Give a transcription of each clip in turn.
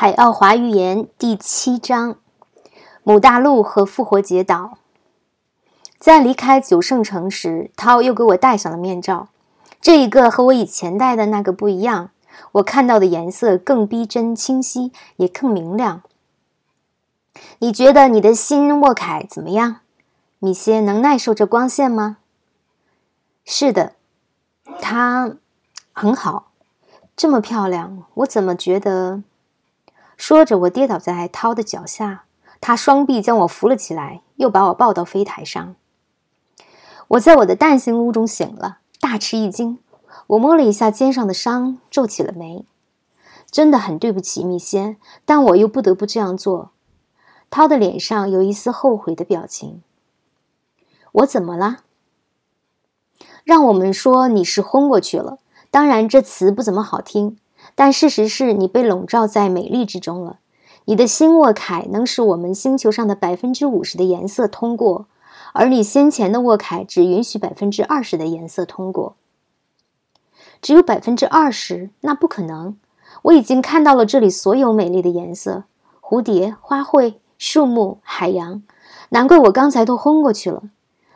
海奥华预言第七章：母大陆和复活节岛。在离开九圣城时，涛又给我戴上了面罩。这一个和我以前戴的那个不一样，我看到的颜色更逼真、清晰，也更明亮。你觉得你的新沃凯怎么样？米歇能耐受这光线吗？是的，它很好，这么漂亮，我怎么觉得？说着，我跌倒在涛的脚下，他双臂将我扶了起来，又把我抱到飞台上。我在我的蛋形屋中醒了，大吃一惊。我摸了一下肩上的伤，皱起了眉。真的很对不起，米仙，但我又不得不这样做。涛的脸上有一丝后悔的表情。我怎么了？让我们说你是昏过去了。当然，这词不怎么好听。但事实是你被笼罩在美丽之中了。你的新沃凯能使我们星球上的百分之五十的颜色通过，而你先前的沃凯只允许百分之二十的颜色通过。只有百分之二十？那不可能！我已经看到了这里所有美丽的颜色：蝴蝶、花卉、树木、海洋。难怪我刚才都昏过去了。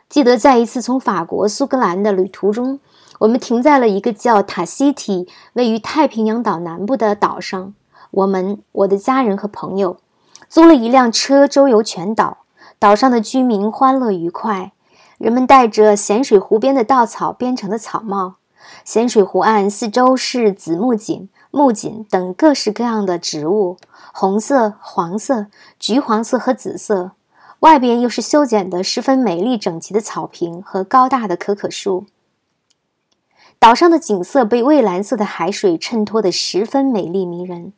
记得在一次从法国苏格兰的旅途中。我们停在了一个叫塔西提、位于太平洋岛南部的岛上。我们、我的家人和朋友租了一辆车，周游全岛。岛上的居民欢乐愉快，人们戴着咸水湖边的稻草编成的草帽。咸水湖岸四周是紫木槿、木槿等各式各样的植物，红色、黄色、橘黄色和紫色。外边又是修剪得十分美丽整齐的草坪和高大的可可树。岛上的景色被蔚蓝色的海水衬托得十分美丽迷人。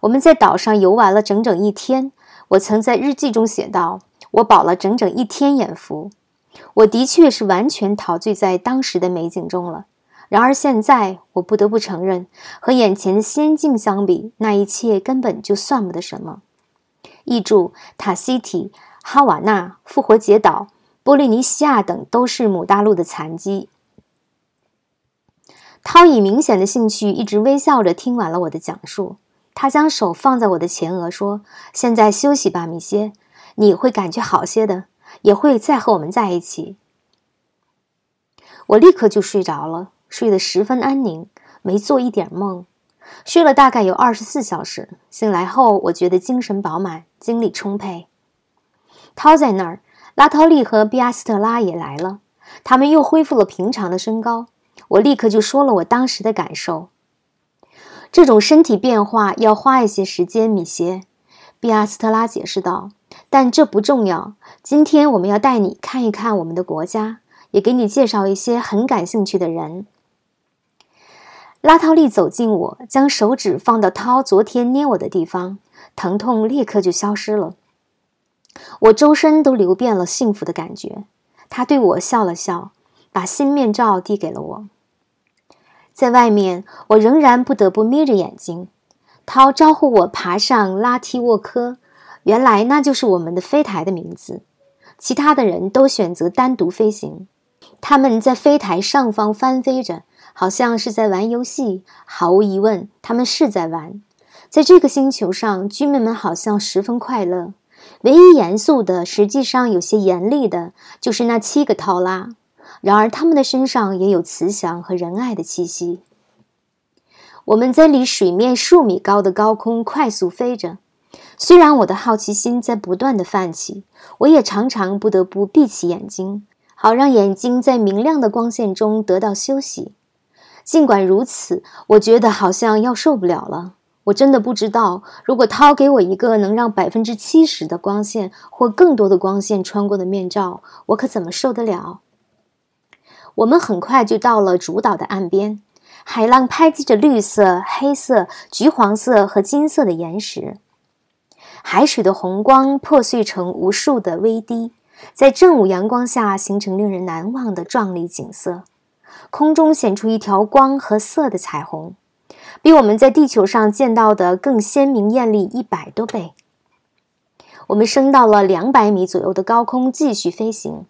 我们在岛上游玩了整整一天。我曾在日记中写道：“我饱了整整一天眼福。”我的确是完全陶醉在当时的美景中了。然而现在，我不得不承认，和眼前的仙境相比，那一切根本就算不得什么。译注：塔西提、哈瓦那、复活节岛、波利尼西亚等都是母大陆的残疾。涛以明显的兴趣，一直微笑着听完了我的讲述。他将手放在我的前额，说：“现在休息吧，米歇，你会感觉好些的，也会再和我们在一起。”我立刻就睡着了，睡得十分安宁，没做一点梦。睡了大概有二十四小时，醒来后，我觉得精神饱满，精力充沛。涛在那儿，拉涛利和比阿斯特拉也来了，他们又恢复了平常的身高。我立刻就说了我当时的感受。这种身体变化要花一些时间，米歇，比阿斯特拉解释道。但这不重要。今天我们要带你看一看我们的国家，也给你介绍一些很感兴趣的人。拉涛利走近我，将手指放到涛昨天捏我的地方，疼痛立刻就消失了。我周身都流遍了幸福的感觉。他对我笑了笑，把新面罩递给了我。在外面，我仍然不得不眯着眼睛。涛招呼我爬上拉提沃科，原来那就是我们的飞台的名字。其他的人都选择单独飞行。他们在飞台上方翻飞着，好像是在玩游戏。毫无疑问，他们是在玩。在这个星球上，居民们好像十分快乐。唯一严肃的，实际上有些严厉的，就是那七个涛拉。然而，他们的身上也有慈祥和仁爱的气息。我们在离水面数米高的高空快速飞着，虽然我的好奇心在不断的泛起，我也常常不得不闭起眼睛，好让眼睛在明亮的光线中得到休息。尽管如此，我觉得好像要受不了了。我真的不知道，如果涛给我一个能让百分之七十的光线或更多的光线穿过的面罩，我可怎么受得了？我们很快就到了主岛的岸边，海浪拍击着绿色、黑色、橘黄色和金色的岩石，海水的红光破碎成无数的微滴，在正午阳光下形成令人难忘的壮丽景色。空中显出一条光和色的彩虹，比我们在地球上见到的更鲜明艳丽一百多倍。我们升到了两百米左右的高空，继续飞行。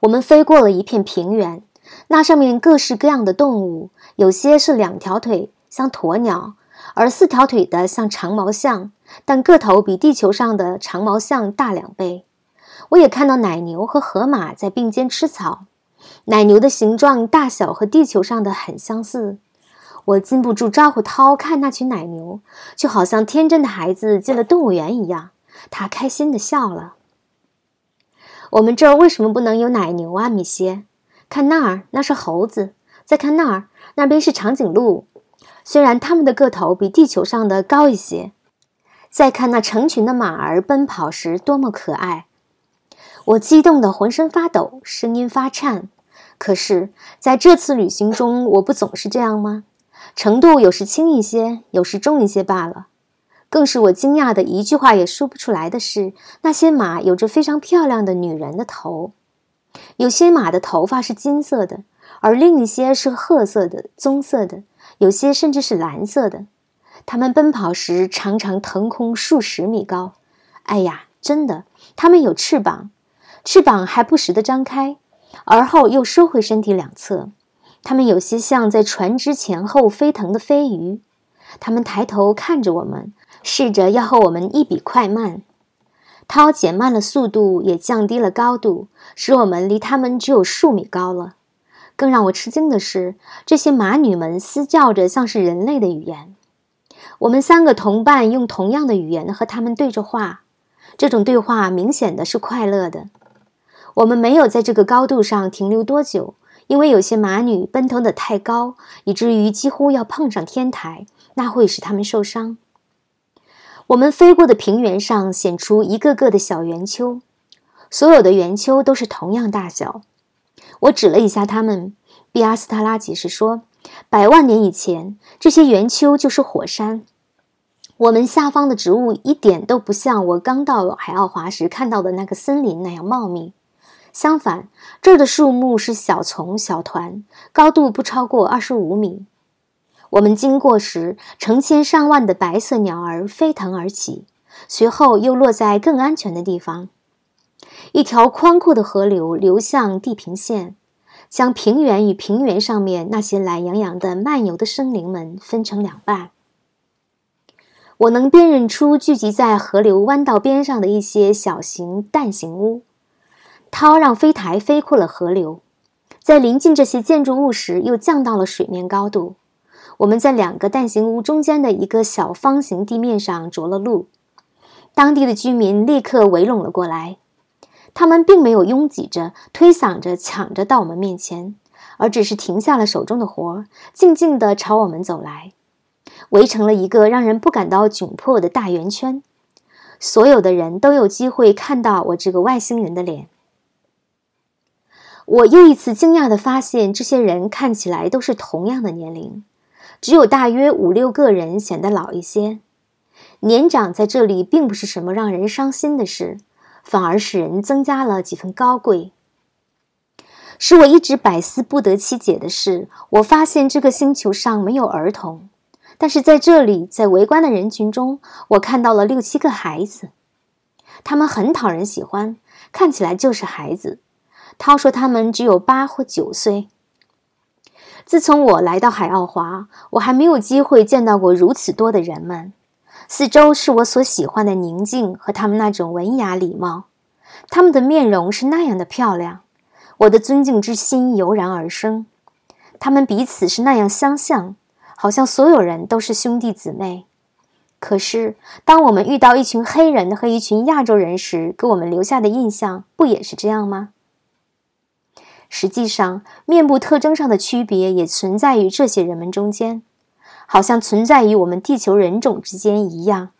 我们飞过了一片平原，那上面各式各样的动物，有些是两条腿，像鸵鸟；而四条腿的像长毛象，但个头比地球上的长毛象大两倍。我也看到奶牛和河马在并肩吃草，奶牛的形状大小和地球上的很相似。我禁不住招呼涛看那群奶牛，就好像天真的孩子进了动物园一样。他开心地笑了。我们这儿为什么不能有奶牛啊，米歇？看那儿，那是猴子；再看那儿，那边是长颈鹿。虽然它们的个头比地球上的高一些。再看那成群的马儿奔跑时多么可爱！我激动得浑身发抖，声音发颤。可是，在这次旅行中，我不总是这样吗？程度有时轻一些，有时重一些罢了。更使我惊讶的，一句话也说不出来的是，那些马有着非常漂亮的女人的头。有些马的头发是金色的，而另一些是褐色的、棕色的，有些甚至是蓝色的。它们奔跑时常常腾空数十米高。哎呀，真的，它们有翅膀。翅膀还不时地张开，而后又收回身体两侧。它们有些像在船只前后飞腾的飞鱼。它们抬头看着我们，试着要和我们一比快慢。涛减慢了速度，也降低了高度，使我们离他们只有数米高了。更让我吃惊的是，这些马女们嘶叫着，像是人类的语言。我们三个同伴用同样的语言和他们对着话，这种对话明显的是快乐的。我们没有在这个高度上停留多久，因为有些马女奔腾得太高，以至于几乎要碰上天台，那会使他们受伤。我们飞过的平原上显出一个个的小圆丘，所有的圆丘都是同样大小。我指了一下它们，比阿斯特拉解释说：“百万年以前，这些圆丘就是火山。我们下方的植物一点都不像我刚到海奥华时看到的那个森林那样茂密。”相反，这儿的树木是小丛小团，高度不超过二十五米。我们经过时，成千上万的白色鸟儿飞腾而起，随后又落在更安全的地方。一条宽阔的河流流向地平线，将平原与平原上面那些懒洋洋的漫游的生灵们分成两半。我能辨认出聚集在河流弯道边上的一些小型蛋形屋。涛让飞台飞过了河流，在临近这些建筑物时，又降到了水面高度。我们在两个蛋形屋中间的一个小方形地面上着了陆。当地的居民立刻围拢了过来，他们并没有拥挤着、推搡着、抢着到我们面前，而只是停下了手中的活，静静地朝我们走来，围成了一个让人不感到窘迫的大圆圈。所有的人都有机会看到我这个外星人的脸。我又一次惊讶地发现，这些人看起来都是同样的年龄，只有大约五六个人显得老一些。年长在这里并不是什么让人伤心的事，反而使人增加了几分高贵。使我一直百思不得其解的是，我发现这个星球上没有儿童，但是在这里，在围观的人群中，我看到了六七个孩子，他们很讨人喜欢，看起来就是孩子。涛说：“他们只有八或九岁。自从我来到海奥华，我还没有机会见到过如此多的人们。四周是我所喜欢的宁静和他们那种文雅礼貌。他们的面容是那样的漂亮，我的尊敬之心油然而生。他们彼此是那样相像，好像所有人都是兄弟姊妹。可是，当我们遇到一群黑人和一群亚洲人时，给我们留下的印象不也是这样吗？”实际上，面部特征上的区别也存在于这些人们中间，好像存在于我们地球人种之间一样。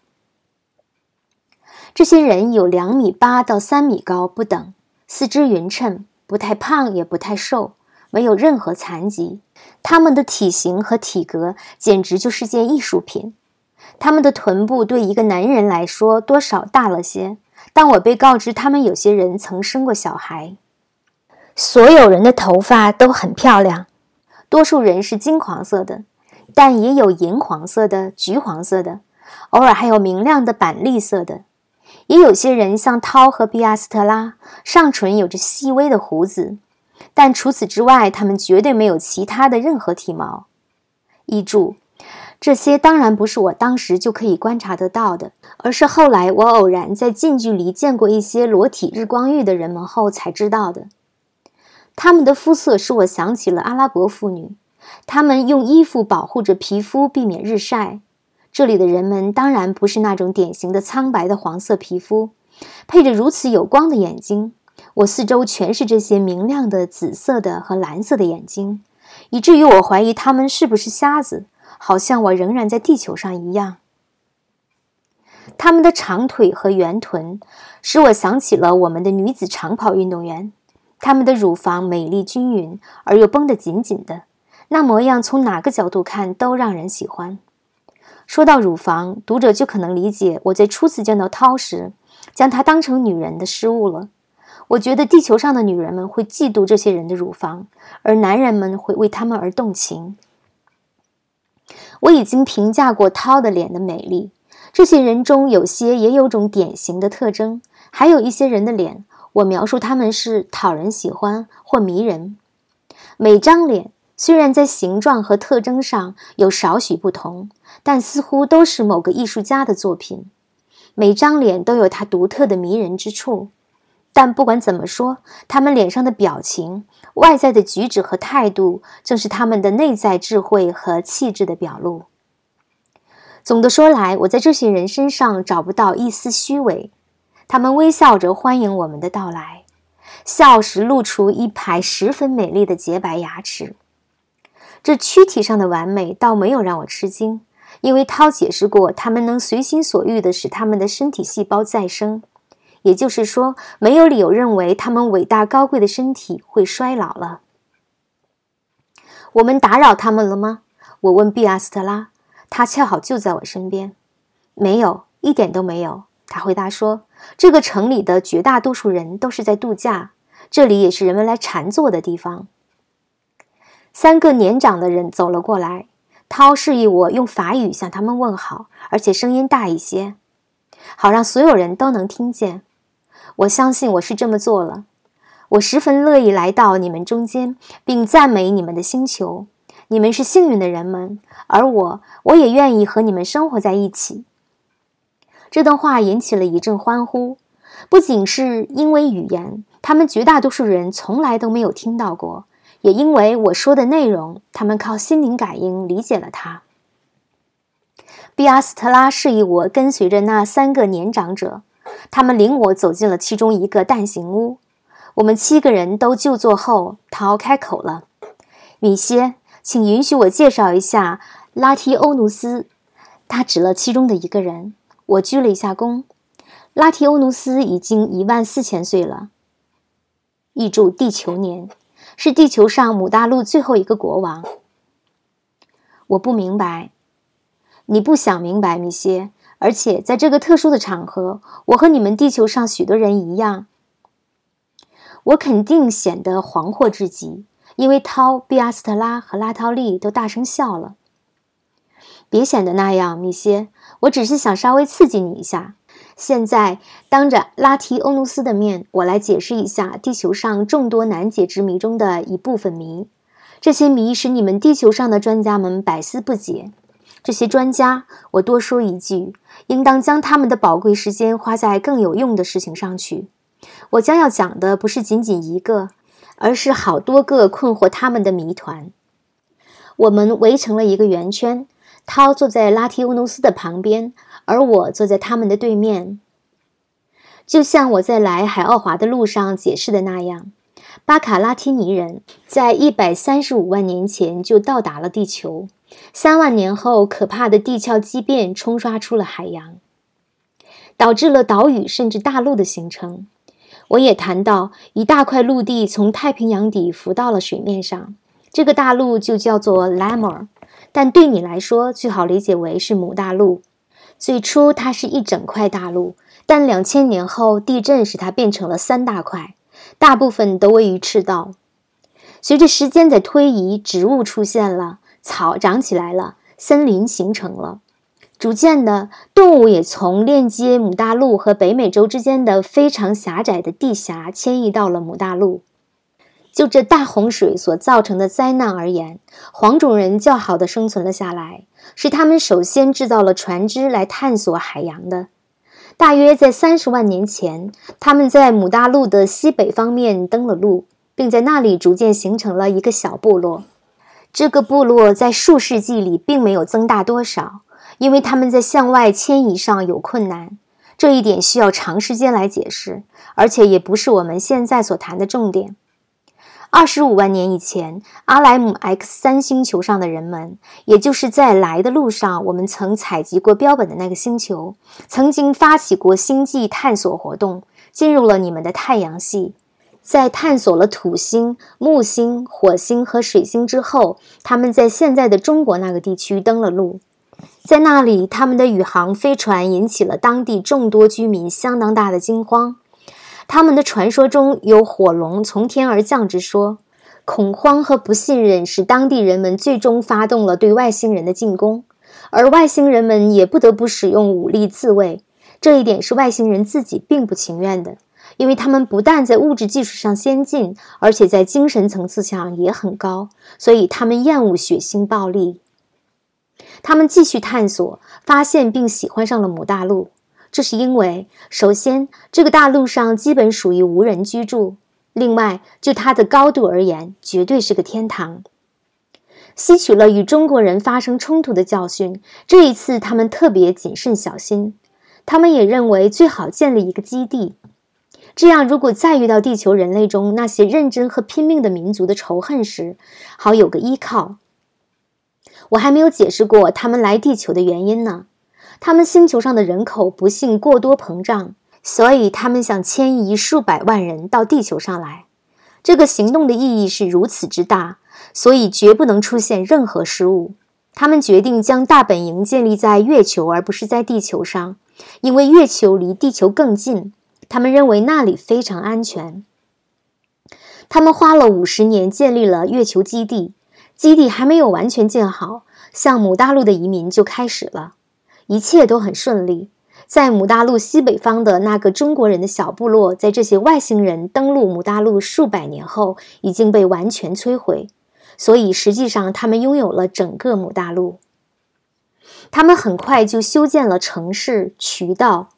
这些人有两米八到三米高不等，四肢匀称，不太胖也不太瘦，没有任何残疾。他们的体型和体格简直就是件艺术品。他们的臀部对一个男人来说多少大了些，但我被告知他们有些人曾生过小孩。所有人的头发都很漂亮，多数人是金黄色的，但也有银黄色的、橘黄色的，偶尔还有明亮的板栗色的。也有些人像涛和比亚斯特拉，上唇有着细微的胡子，但除此之外，他们绝对没有其他的任何体毛。译注：这些当然不是我当时就可以观察得到的，而是后来我偶然在近距离见过一些裸体日光浴的人们后才知道的。他们的肤色使我想起了阿拉伯妇女，他们用衣服保护着皮肤，避免日晒。这里的人们当然不是那种典型的苍白的黄色皮肤，配着如此有光的眼睛。我四周全是这些明亮的紫色的和蓝色的眼睛，以至于我怀疑他们是不是瞎子。好像我仍然在地球上一样。他们的长腿和圆臀使我想起了我们的女子长跑运动员。他们的乳房美丽均匀而又绷得紧紧的，那模样从哪个角度看都让人喜欢。说到乳房，读者就可能理解我在初次见到涛时，将她当成女人的失误了。我觉得地球上的女人们会嫉妒这些人的乳房，而男人们会为他们而动情。我已经评价过涛的脸的美丽，这些人中有些也有种典型的特征，还有一些人的脸，我描述他们是讨人喜欢或迷人。每张脸虽然在形状和特征上有少许不同，但似乎都是某个艺术家的作品。每张脸都有它独特的迷人之处。但不管怎么说，他们脸上的表情、外在的举止和态度，正是他们的内在智慧和气质的表露。总的说来，我在这些人身上找不到一丝虚伪。他们微笑着欢迎我们的到来，笑时露出一排十分美丽的洁白牙齿。这躯体上的完美倒没有让我吃惊，因为涛解释过，他们能随心所欲地使他们的身体细胞再生。也就是说，没有理由认为他们伟大高贵的身体会衰老了。我们打扰他们了吗？我问毕阿斯特拉，他恰好就在我身边。没有，一点都没有。他回答说：“这个城里的绝大多数人都是在度假，这里也是人们来禅坐的地方。”三个年长的人走了过来，涛示意我用法语向他们问好，而且声音大一些，好让所有人都能听见。我相信我是这么做了。我十分乐意来到你们中间，并赞美你们的星球。你们是幸运的人们，而我，我也愿意和你们生活在一起。这段话引起了一阵欢呼，不仅是因为语言，他们绝大多数人从来都没有听到过，也因为我说的内容，他们靠心灵感应理解了它。比阿斯特拉示意我跟随着那三个年长者。他们领我走进了其中一个蛋形屋，我们七个人都就坐后，陶开口了：“米歇，请允许我介绍一下拉提欧努斯。”他指了其中的一个人，我鞠了一下躬。拉提欧努斯已经一万四千岁了，译注地球年，是地球上母大陆最后一个国王。我不明白，你不想明白，米歇。而且在这个特殊的场合，我和你们地球上许多人一样，我肯定显得惶惑至极，因为涛、比阿斯特拉和拉涛利都大声笑了。别显得那样，米歇，我只是想稍微刺激你一下。现在当着拉提欧努斯的面，我来解释一下地球上众多难解之谜中的一部分谜。这些谜使你们地球上的专家们百思不解。这些专家，我多说一句，应当将他们的宝贵时间花在更有用的事情上去。我将要讲的不是仅仅一个，而是好多个困惑他们的谜团。我们围成了一个圆圈，涛坐在拉提欧努斯的旁边，而我坐在他们的对面。就像我在来海奥华的路上解释的那样，巴卡拉提尼人在一百三十五万年前就到达了地球。三万年后，可怕的地壳畸变冲刷出了海洋，导致了岛屿甚至大陆的形成。我也谈到，一大块陆地从太平洋底浮到了水面上，这个大陆就叫做 Lamor，但对你来说，最好理解为是母大陆。最初它是一整块大陆，但两千年后地震使它变成了三大块，大部分都位于赤道。随着时间的推移，植物出现了。草长起来了，森林形成了，逐渐的，动物也从链接母大陆和北美洲之间的非常狭窄的地峡迁移到了母大陆。就这大洪水所造成的灾难而言，黄种人较好的生存了下来，是他们首先制造了船只来探索海洋的。大约在三十万年前，他们在姆大陆的西北方面登了陆，并在那里逐渐形成了一个小部落。这个部落在数世纪里并没有增大多少，因为他们在向外迁移上有困难。这一点需要长时间来解释，而且也不是我们现在所谈的重点。二十五万年以前，阿莱姆 X 三星球上的人们，也就是在来的路上我们曾采集过标本的那个星球，曾经发起过星际探索活动，进入了你们的太阳系。在探索了土星、木星、火星和水星之后，他们在现在的中国那个地区登了陆。在那里，他们的宇航飞船引起了当地众多居民相当大的惊慌。他们的传说中有火龙从天而降之说，恐慌和不信任使当地人们最终发动了对外星人的进攻，而外星人们也不得不使用武力自卫。这一点是外星人自己并不情愿的，因为他们不但在物质技术上先进，而且在精神层次上也很高，所以他们厌恶血腥暴力。他们继续探索，发现并喜欢上了母大陆。这是因为，首先，这个大陆上基本属于无人居住；另外，就它的高度而言，绝对是个天堂。吸取了与中国人发生冲突的教训，这一次他们特别谨慎小心。他们也认为最好建立一个基地，这样如果再遇到地球人类中那些认真和拼命的民族的仇恨时，好有个依靠。我还没有解释过他们来地球的原因呢。他们星球上的人口不幸过多膨胀，所以他们想迁移数百万人到地球上来。这个行动的意义是如此之大，所以绝不能出现任何失误。他们决定将大本营建立在月球，而不是在地球上，因为月球离地球更近。他们认为那里非常安全。他们花了五十年建立了月球基地，基地还没有完全建好，向母大陆的移民就开始了。一切都很顺利。在母大陆西北方的那个中国人的小部落，在这些外星人登陆母大陆数百年后，已经被完全摧毁。所以，实际上他们拥有了整个母大陆。他们很快就修建了城市、渠道、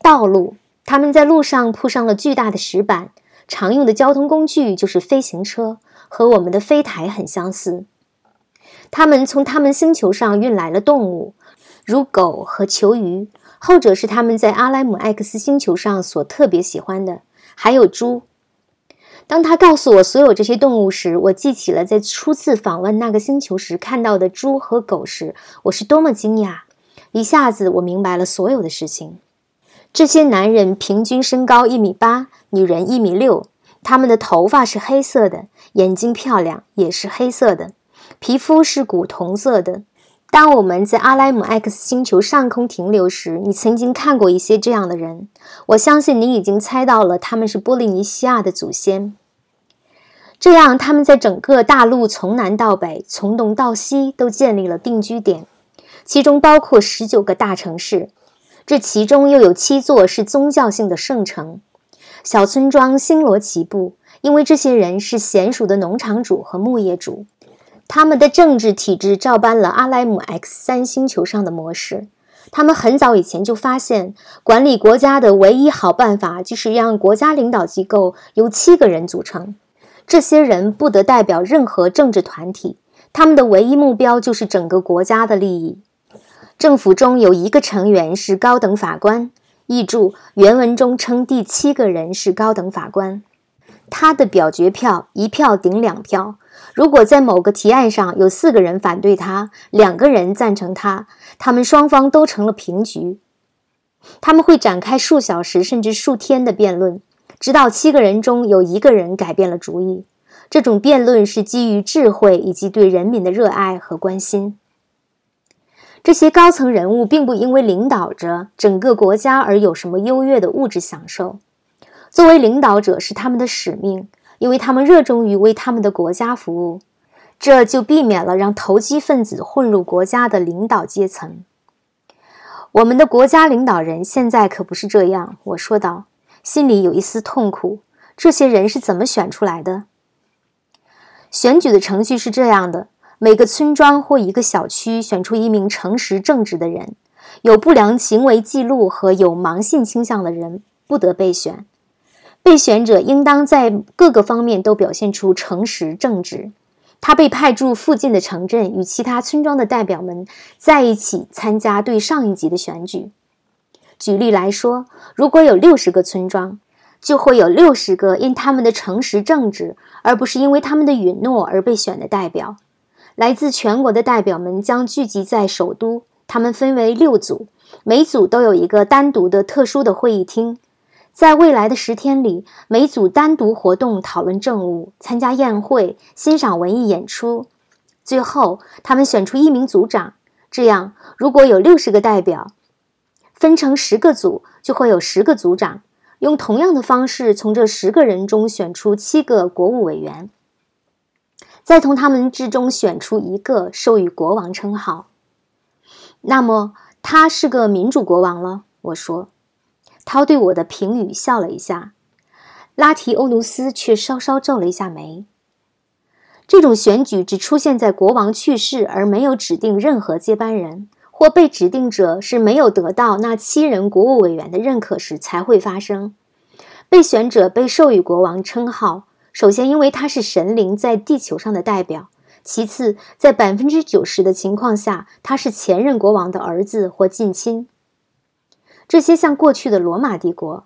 道路。他们在路上铺上了巨大的石板。常用的交通工具就是飞行车，和我们的飞台很相似。他们从他们星球上运来了动物。如狗和球鱼，后者是他们在阿莱姆 X 星球上所特别喜欢的，还有猪。当他告诉我所有这些动物时，我记起了在初次访问那个星球时看到的猪和狗时，我是多么惊讶！一下子我明白了所有的事情。这些男人平均身高一米八，女人一米六。他们的头发是黑色的，眼睛漂亮，也是黑色的，皮肤是古铜色的。当我们在阿莱姆 X 星球上空停留时，你曾经看过一些这样的人。我相信你已经猜到了，他们是波利尼西亚的祖先。这样，他们在整个大陆从南到北、从东到西都建立了定居点，其中包括十九个大城市。这其中又有七座是宗教性的圣城。小村庄星罗棋布，因为这些人是娴熟的农场主和牧业主。他们的政治体制照搬了阿莱姆 X 三星球上的模式。他们很早以前就发现，管理国家的唯一好办法就是让国家领导机构由七个人组成。这些人不得代表任何政治团体，他们的唯一目标就是整个国家的利益。政府中有一个成员是高等法官。译注：原文中称第七个人是高等法官。他的表决票一票顶两票。如果在某个提案上有四个人反对他，两个人赞成他，他们双方都成了平局。他们会展开数小时甚至数天的辩论，直到七个人中有一个人改变了主意。这种辩论是基于智慧以及对人民的热爱和关心。这些高层人物并不因为领导着整个国家而有什么优越的物质享受。作为领导者是他们的使命。因为他们热衷于为他们的国家服务，这就避免了让投机分子混入国家的领导阶层。我们的国家领导人现在可不是这样，我说道，心里有一丝痛苦。这些人是怎么选出来的？选举的程序是这样的：每个村庄或一个小区选出一名诚实正直的人，有不良行为记录和有盲信倾向的人不得备选。备选者应当在各个方面都表现出诚实正直。他被派驻附近的城镇，与其他村庄的代表们在一起参加对上一级的选举。举例来说，如果有六十个村庄，就会有六十个因他们的诚实正直，而不是因为他们的允诺而被选的代表。来自全国的代表们将聚集在首都，他们分为六组，每组都有一个单独的特殊的会议厅。在未来的十天里，每组单独活动、讨论政务、参加宴会、欣赏文艺演出。最后，他们选出一名组长。这样，如果有六十个代表，分成十个组，就会有十个组长。用同样的方式，从这十个人中选出七个国务委员，再从他们之中选出一个，授予国王称号。那么，他是个民主国王了。我说。涛对我的评语笑了一下，拉提欧努斯却稍稍皱了一下眉。这种选举只出现在国王去世而没有指定任何接班人，或被指定者是没有得到那七人国务委员的认可时才会发生。被选者被授予国王称号，首先因为他是神灵在地球上的代表；其次，在百分之九十的情况下，他是前任国王的儿子或近亲。这些像过去的罗马帝国，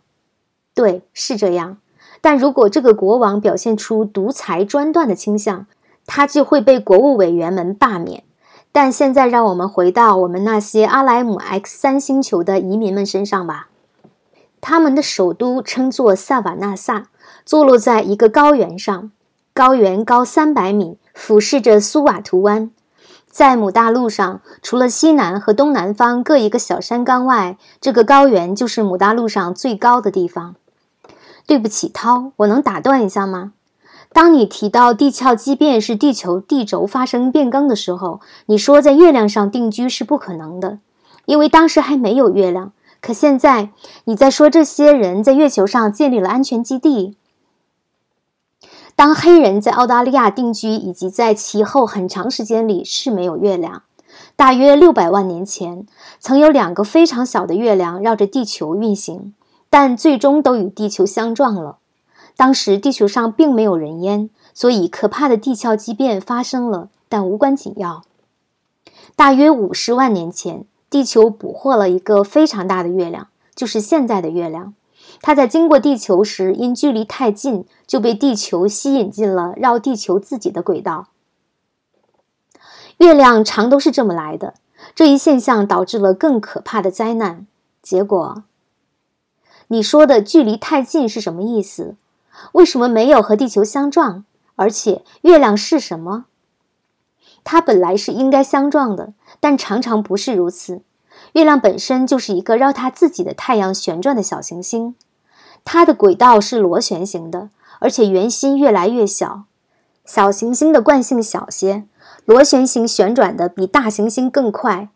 对，是这样。但如果这个国王表现出独裁专断的倾向，他就会被国务委员们罢免。但现在，让我们回到我们那些阿莱姆 X 三星球的移民们身上吧。他们的首都称作萨瓦纳萨，坐落在一个高原上，高原高三百米，俯视着苏瓦图湾。在母大陆上，除了西南和东南方各一个小山岗外，这个高原就是母大陆上最高的地方。对不起，涛，我能打断一下吗？当你提到地壳畸变是地球地轴发生变更的时候，你说在月亮上定居是不可能的，因为当时还没有月亮。可现在你在说这些人在月球上建立了安全基地。当黑人在澳大利亚定居，以及在其后很长时间里是没有月亮。大约六百万年前，曾有两个非常小的月亮绕着地球运行，但最终都与地球相撞了。当时地球上并没有人烟，所以可怕的地壳畸变发生了，但无关紧要。大约五十万年前，地球捕获了一个非常大的月亮，就是现在的月亮。它在经过地球时，因距离太近，就被地球吸引进了绕地球自己的轨道。月亮常都是这么来的。这一现象导致了更可怕的灾难。结果，你说的距离太近是什么意思？为什么没有和地球相撞？而且，月亮是什么？它本来是应该相撞的，但常常不是如此。月亮本身就是一个绕它自己的太阳旋转的小行星，它的轨道是螺旋形的，而且圆心越来越小。小行星的惯性小些，螺旋形旋转的比大行星更快。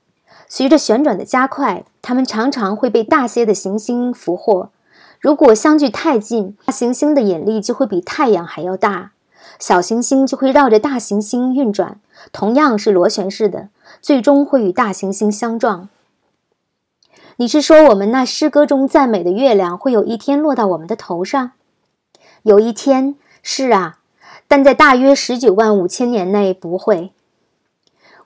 随着旋转的加快，它们常常会被大些的行星俘获。如果相距太近，大行星的引力就会比太阳还要大，小行星就会绕着大行星运转，同样是螺旋式的，最终会与大行星相撞。你是说我们那诗歌中赞美的月亮会有一天落到我们的头上？有一天，是啊，但在大约十九万五千年内不会。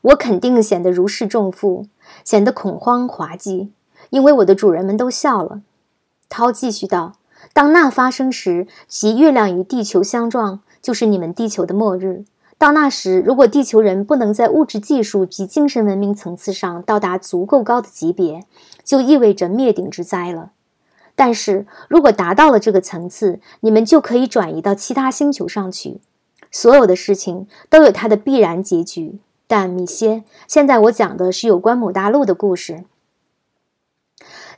我肯定显得如释重负，显得恐慌滑稽，因为我的主人们都笑了。涛继续道：“当那发生时，即月亮与地球相撞，就是你们地球的末日。”到那时，如果地球人不能在物质技术及精神文明层次上到达足够高的级别，就意味着灭顶之灾了。但是如果达到了这个层次，你们就可以转移到其他星球上去。所有的事情都有它的必然结局。但米歇，现在我讲的是有关母大陆的故事。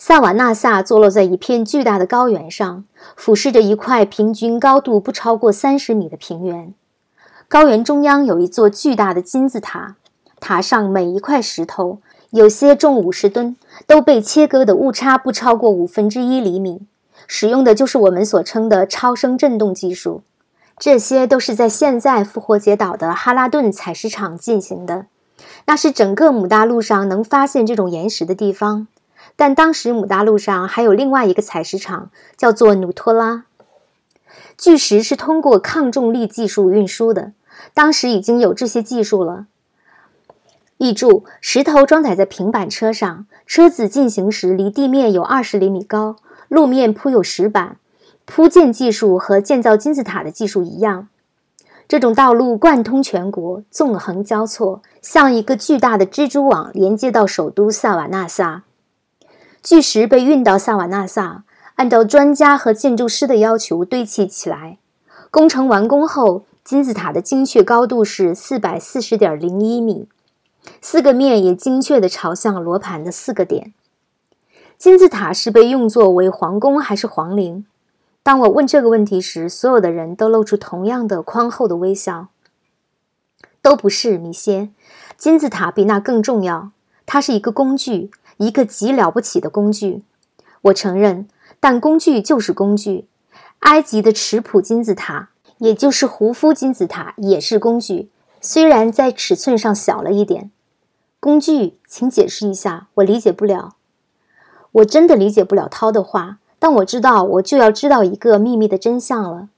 萨瓦纳萨坐落在一片巨大的高原上，俯视着一块平均高度不超过三十米的平原。高原中央有一座巨大的金字塔，塔上每一块石头，有些重五十吨，都被切割的误差不超过五分之一厘米。使用的就是我们所称的超声振动技术。这些都是在现在复活节岛的哈拉顿采石场进行的，那是整个姆大陆上能发现这种岩石的地方。但当时姆大陆上还有另外一个采石场，叫做努托拉。巨石是通过抗重力技术运输的，当时已经有这些技术了。译注：石头装载在平板车上，车子进行时离地面有二十厘米高，路面铺有石板。铺建技术和建造金字塔的技术一样，这种道路贯通全国，纵横交错，像一个巨大的蜘蛛网，连接到首都萨瓦纳萨。巨石被运到萨瓦纳萨，按照专家和建筑师的要求堆砌起来。工程完工后，金字塔的精确高度是四百四十点零一米，四个面也精确地朝向罗盘的四个点。金字塔是被用作为皇宫还是皇陵？当我问这个问题时，所有的人都露出同样的宽厚的微笑。都不是，米歇，金字塔比那更重要，它是一个工具。一个极了不起的工具，我承认，但工具就是工具。埃及的尺普金字塔，也就是胡夫金字塔，也是工具，虽然在尺寸上小了一点。工具，请解释一下，我理解不了。我真的理解不了涛的话，但我知道，我就要知道一个秘密的真相了，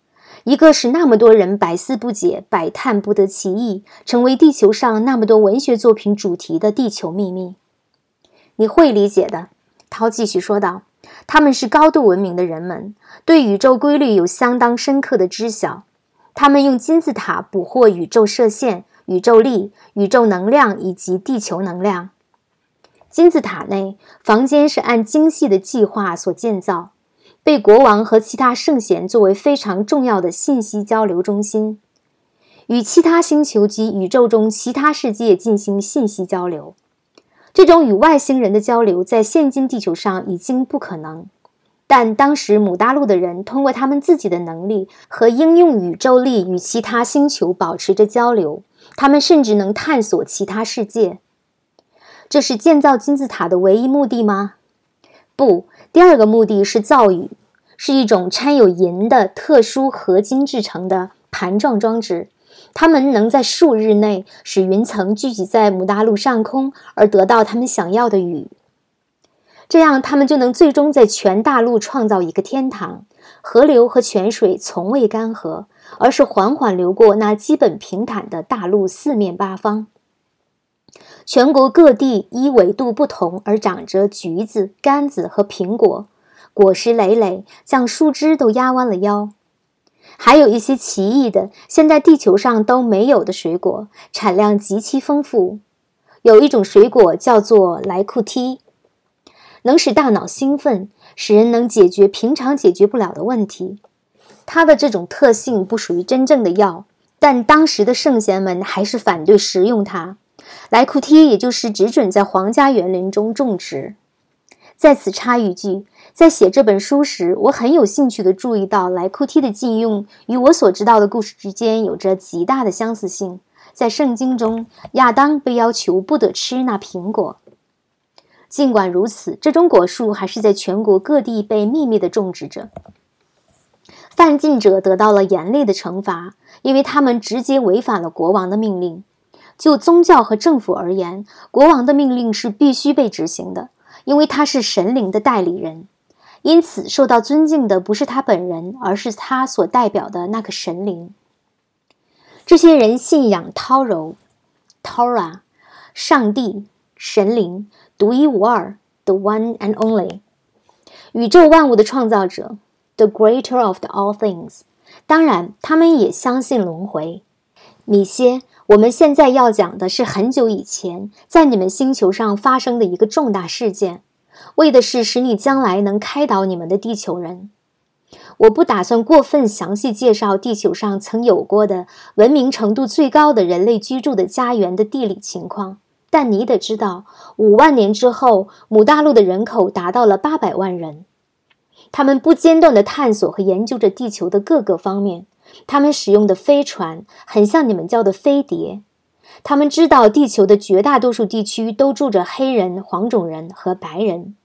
一个使那么多人百思不解、百探不得其意，成为地球上那么多文学作品主题的地球秘密。你会理解的，涛继续说道：“他们是高度文明的人们，对宇宙规律有相当深刻的知晓。他们用金字塔捕获宇宙射线、宇宙力、宇宙能量以及地球能量。金字塔内房间是按精细的计划所建造，被国王和其他圣贤作为非常重要的信息交流中心，与其他星球及宇宙中其他世界进行信息交流。”这种与外星人的交流在现今地球上已经不可能，但当时姆大陆的人通过他们自己的能力和应用宇宙力与其他星球保持着交流。他们甚至能探索其他世界。这是建造金字塔的唯一目的吗？不，第二个目的是造雨，是一种掺有银的特殊合金制成的盘状装置。他们能在数日内使云层聚集在姆大陆上空，而得到他们想要的雨。这样，他们就能最终在全大陆创造一个天堂。河流和泉水从未干涸，而是缓缓流过那基本平坦的大陆四面八方。全国各地依纬度不同而长着橘子、柑子和苹果，果实累累，像树枝都压弯了腰。还有一些奇异的、现在地球上都没有的水果，产量极其丰富。有一种水果叫做莱库梯，能使大脑兴奋，使人能解决平常解决不了的问题。它的这种特性不属于真正的药，但当时的圣贤们还是反对食用它。莱库梯也就是只准在皇家园林中种植。在此插一句。在写这本书时，我很有兴趣地注意到莱库梯的禁用与我所知道的故事之间有着极大的相似性。在圣经中，亚当被要求不得吃那苹果。尽管如此，这种果树还是在全国各地被秘密地种植着。犯禁者得到了严厉的惩罚，因为他们直接违反了国王的命令。就宗教和政府而言，国王的命令是必须被执行的，因为他是神灵的代理人。因此，受到尊敬的不是他本人，而是他所代表的那个神灵。这些人信仰涛柔 （Tora），上帝、神灵，独一无二 （The One and Only），宇宙万物的创造者 （The Greater of the all things）。当然，他们也相信轮回。米歇，我们现在要讲的是很久以前在你们星球上发生的一个重大事件。为的是使你将来能开导你们的地球人。我不打算过分详细介绍地球上曾有过的文明程度最高的人类居住的家园的地理情况，但你得知道，五万年之后，母大陆的人口达到了八百万人。他们不间断地探索和研究着地球的各个方面。他们使用的飞船很像你们叫的飞碟。他们知道，地球的绝大多数地区都住着黑人、黄种人和白人。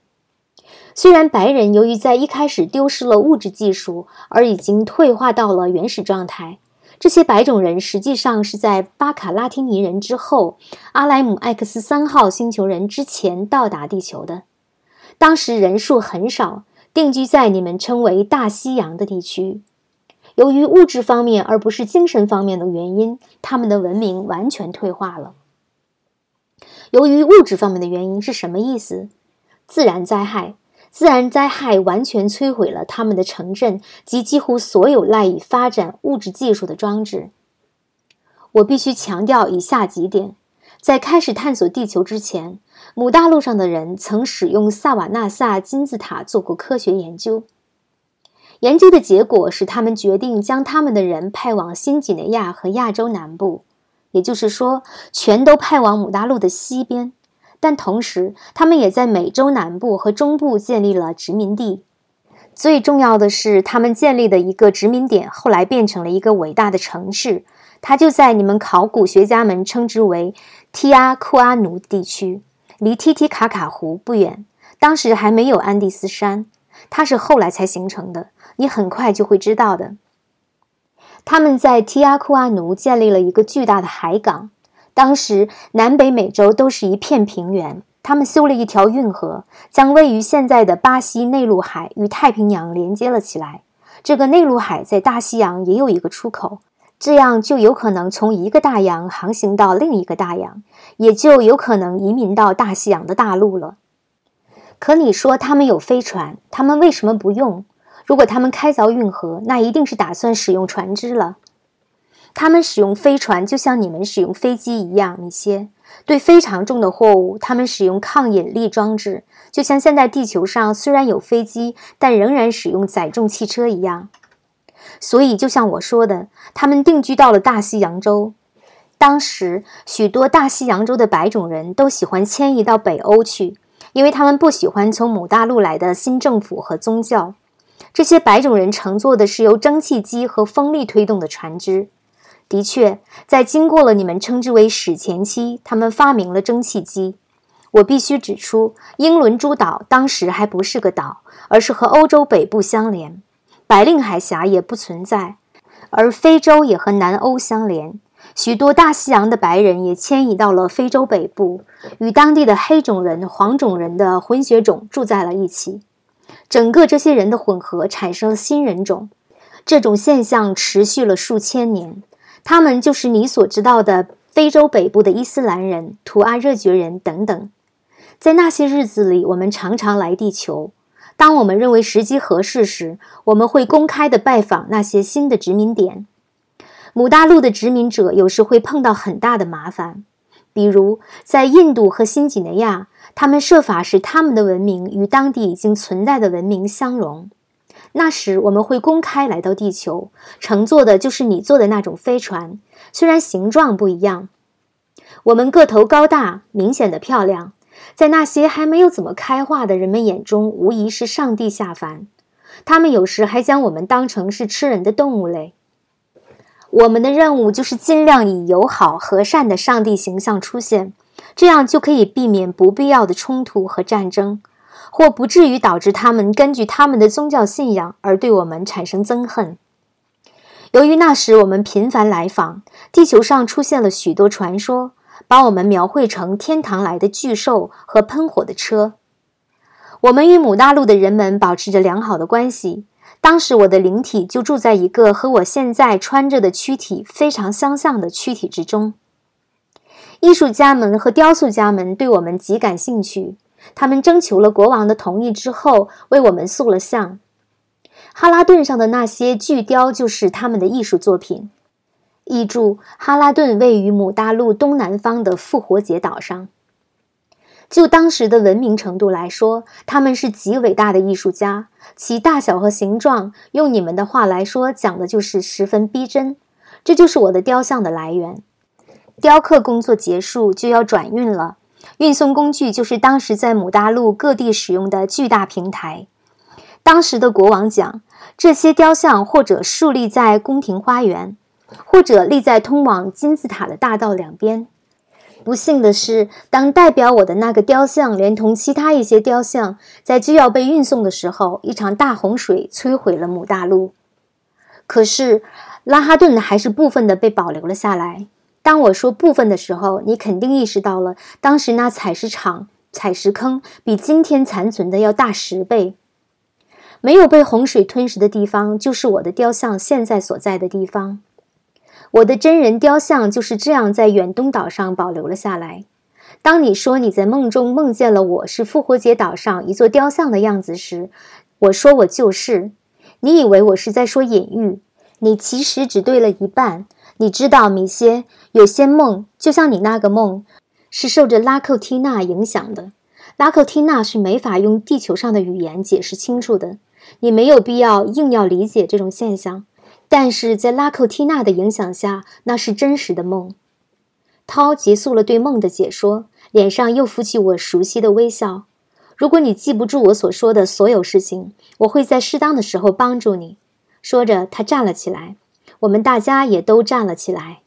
虽然白人由于在一开始丢失了物质技术而已经退化到了原始状态，这些白种人实际上是在巴卡拉提尼人之后，阿莱姆艾克斯三号星球人之前到达地球的。当时人数很少，定居在你们称为大西洋的地区。由于物质方面而不是精神方面的原因，他们的文明完全退化了。由于物质方面的原因是什么意思？自然灾害。自然灾害完全摧毁了他们的城镇及几乎所有赖以发展物质技术的装置。我必须强调以下几点：在开始探索地球之前，母大陆上的人曾使用萨瓦纳萨金字塔做过科学研究。研究的结果使他们决定将他们的人派往新几内亚和亚洲南部，也就是说，全都派往母大陆的西边。但同时，他们也在美洲南部和中部建立了殖民地。最重要的是，他们建立的一个殖民点后来变成了一个伟大的城市，它就在你们考古学家们称之为提阿库阿奴地区，离提提卡卡湖不远。当时还没有安第斯山，它是后来才形成的。你很快就会知道的。他们在提阿库阿奴建立了一个巨大的海港。当时，南北美洲都是一片平原。他们修了一条运河，将位于现在的巴西内陆海与太平洋连接了起来。这个内陆海在大西洋也有一个出口，这样就有可能从一个大洋航行到另一个大洋，也就有可能移民到大西洋的大陆了。可你说他们有飞船，他们为什么不用？如果他们开凿运河，那一定是打算使用船只了。他们使用飞船，就像你们使用飞机一样，米歇。对非常重的货物，他们使用抗引力装置，就像现在地球上虽然有飞机，但仍然使用载重汽车一样。所以，就像我说的，他们定居到了大西洋洲。当时，许多大西洋洲的白种人都喜欢迁移到北欧去，因为他们不喜欢从母大陆来的新政府和宗教。这些白种人乘坐的是由蒸汽机和风力推动的船只。的确，在经过了你们称之为史前期，他们发明了蒸汽机。我必须指出，英伦诸岛当时还不是个岛，而是和欧洲北部相连，白令海峡也不存在，而非洲也和南欧相连。许多大西洋的白人也迁移到了非洲北部，与当地的黑种人、黄种人的混血种住在了一起。整个这些人的混合产生了新人种，这种现象持续了数千年。他们就是你所知道的非洲北部的伊斯兰人、图阿热厥人等等。在那些日子里，我们常常来地球。当我们认为时机合适时，我们会公开的拜访那些新的殖民点。母大陆的殖民者有时会碰到很大的麻烦，比如在印度和新几内亚，他们设法使他们的文明与当地已经存在的文明相融。那时我们会公开来到地球，乘坐的就是你坐的那种飞船，虽然形状不一样。我们个头高大，明显的漂亮，在那些还没有怎么开化的人们眼中，无疑是上帝下凡。他们有时还将我们当成是吃人的动物类。我们的任务就是尽量以友好和善的上帝形象出现，这样就可以避免不必要的冲突和战争。或不至于导致他们根据他们的宗教信仰而对我们产生憎恨。由于那时我们频繁来访，地球上出现了许多传说，把我们描绘成天堂来的巨兽和喷火的车。我们与母大陆的人们保持着良好的关系。当时我的灵体就住在一个和我现在穿着的躯体非常相像的躯体之中。艺术家们和雕塑家们对我们极感兴趣。他们征求了国王的同意之后，为我们塑了像。哈拉顿上的那些巨雕就是他们的艺术作品。译注：哈拉顿位于母大陆东南方的复活节岛上。就当时的文明程度来说，他们是极伟大的艺术家。其大小和形状，用你们的话来说，讲的就是十分逼真。这就是我的雕像的来源。雕刻工作结束，就要转运了。运送工具就是当时在母大陆各地使用的巨大平台。当时的国王讲，这些雕像或者竖立在宫廷花园，或者立在通往金字塔的大道两边。不幸的是，当代表我的那个雕像连同其他一些雕像在就要被运送的时候，一场大洪水摧毁了母大陆。可是，拉哈顿还是部分的被保留了下来。当我说部分的时候，你肯定意识到了，当时那采石场、采石坑比今天残存的要大十倍。没有被洪水吞噬的地方，就是我的雕像现在所在的地方。我的真人雕像就是这样在远东岛上保留了下来。当你说你在梦中梦见了我是复活节岛上一座雕像的样子时，我说我就是。你以为我是在说隐喻，你其实只对了一半。你知道，米歇，有些梦就像你那个梦，是受着拉寇缇娜影响的。拉寇缇娜是没法用地球上的语言解释清楚的。你没有必要硬要理解这种现象，但是在拉寇缇娜的影响下，那是真实的梦。涛结束了对梦的解说，脸上又浮起我熟悉的微笑。如果你记不住我所说的所有事情，我会在适当的时候帮助你。说着，他站了起来。我们大家也都站了起来。